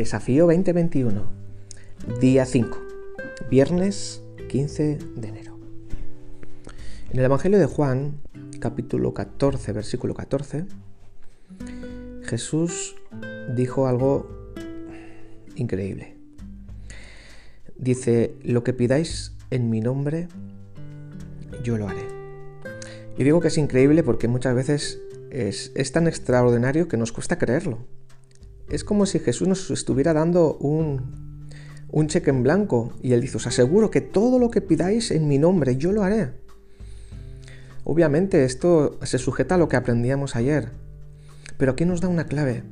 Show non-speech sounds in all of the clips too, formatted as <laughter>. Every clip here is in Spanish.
Desafío 2021, día 5, viernes 15 de enero. En el Evangelio de Juan, capítulo 14, versículo 14, Jesús dijo algo increíble. Dice, lo que pidáis en mi nombre, yo lo haré. Y digo que es increíble porque muchas veces es, es tan extraordinario que nos cuesta creerlo. Es como si Jesús nos estuviera dando un, un cheque en blanco y él dice, os aseguro que todo lo que pidáis en mi nombre, yo lo haré. Obviamente esto se sujeta a lo que aprendíamos ayer, pero aquí nos da una clave.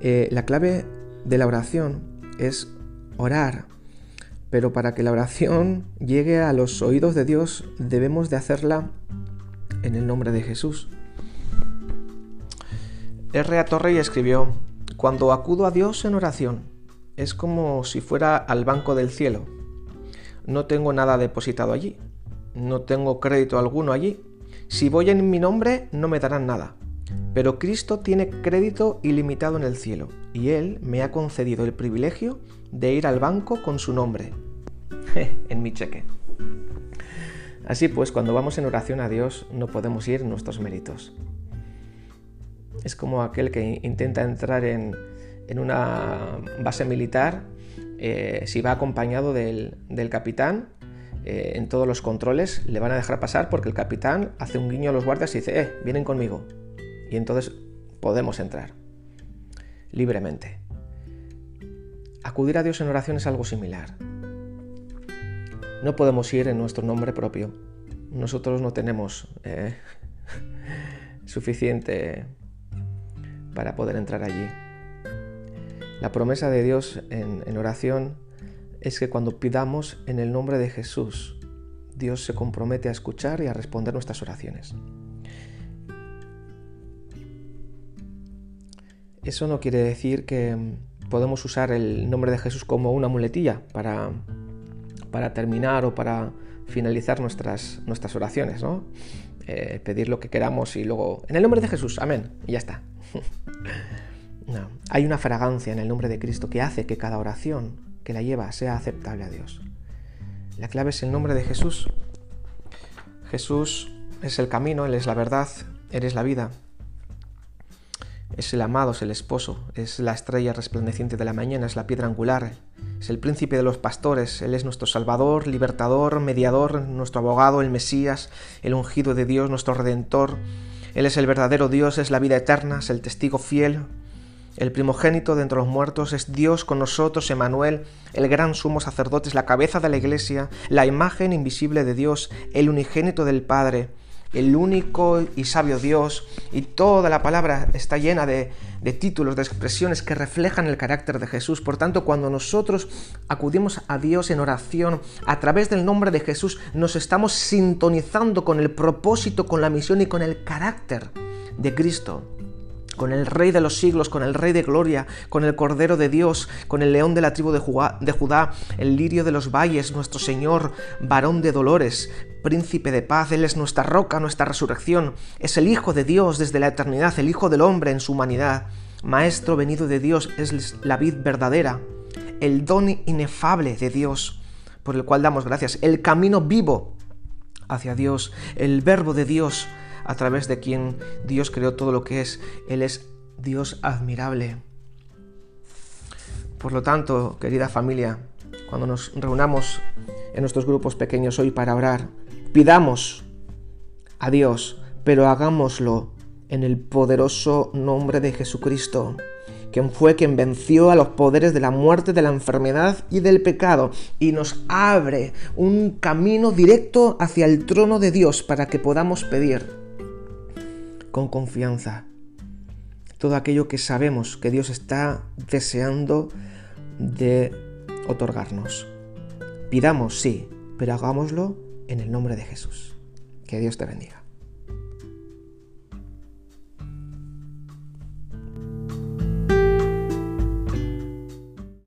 Eh, la clave de la oración es orar, pero para que la oración <laughs> llegue a los oídos de Dios debemos de hacerla en el nombre de Jesús. R. Torrey escribió, cuando acudo a Dios en oración, es como si fuera al banco del cielo. No tengo nada depositado allí, no tengo crédito alguno allí. Si voy en mi nombre, no me darán nada. Pero Cristo tiene crédito ilimitado en el cielo, y Él me ha concedido el privilegio de ir al banco con su nombre, <laughs> en mi cheque. Así pues, cuando vamos en oración a Dios, no podemos ir nuestros méritos. Es como aquel que intenta entrar en, una base militar, eh, si va acompañado del, capitán, eh, en todos los controles le van a dejar pasar porque el capitán hace un guiño a los guardias y dice, eh, vienen conmigo. Y entonces podemos entrar libremente. Acudir a Dios en oración es algo similar. No podemos ir en nuestro nombre propio. Nosotros no tenemos eh, <laughs> suficiente para poder entrar allí. La promesa de Dios en, oración es que cuando pidamos en el nombre de Jesús, Dios se compromete a escuchar y a responder nuestras oraciones. Eso no quiere decir que podemos usar el nombre de Jesús como una muletilla para, para terminar o para finalizar nuestras, nuestras oraciones, ¿no? Eh, pedir lo que queramos y luego, en el nombre de Jesús, amén, y ya está. <laughs> no. Hay una fragancia en el nombre de Cristo que hace que cada oración que la lleva sea aceptable a Dios. La clave es el nombre de Jesús. Jesús es el camino, Él es la verdad, Él es la vida. Es el amado, es el esposo, es la estrella resplandeciente de la mañana, es la piedra angular, es el príncipe de los pastores, Él es nuestro Salvador, libertador, mediador, nuestro abogado, el Mesías, el ungido de Dios, nuestro Redentor, él es el verdadero Dios, es la vida eterna, es el testigo fiel, el primogénito de entre los muertos, es Dios con nosotros, Emanuel, el gran sumo sacerdote, es la cabeza de la iglesia, la imagen invisible de Dios, el unigénito del Padre, el único y sabio Dios, y toda la palabra está llena de, títulos, de expresiones que reflejan el carácter de Jesús. Por tanto, cuando nosotros acudimos a Dios en oración a través del nombre de Jesús, nos estamos sintonizando con el propósito, con la misión y con el carácter de Cristo con el Rey de los siglos, con el Rey de gloria, con el Cordero de Dios, con el León de la tribu de Judá, el Lirio de los valles, nuestro Señor, varón de dolores, Príncipe de paz, Él es nuestra roca, nuestra resurrección, es el Hijo de Dios desde la eternidad, el Hijo del hombre en su humanidad, Maestro venido de Dios, es la vid verdadera, el don inefable de Dios, por el cual damos gracias, el camino vivo hacia Dios, el verbo de Dios, a través de quien Dios creó todo lo que es. Él es Dios admirable. Por lo tanto, querida familia, cuando nos reunamos en nuestros grupos pequeños hoy para orar, pidamos a Dios, pero hagámoslo en el poderoso nombre de Jesucristo, quien fue quien venció a los poderes de la muerte, de la enfermedad y del pecado, y nos abre un camino directo hacia el trono de Dios para que podamos pedir con confianza todo aquello que sabemos que Dios está deseando de otorgarnos. Pidamos, sí, pero hagámoslo en el nombre de Jesús. Que Dios te bendiga.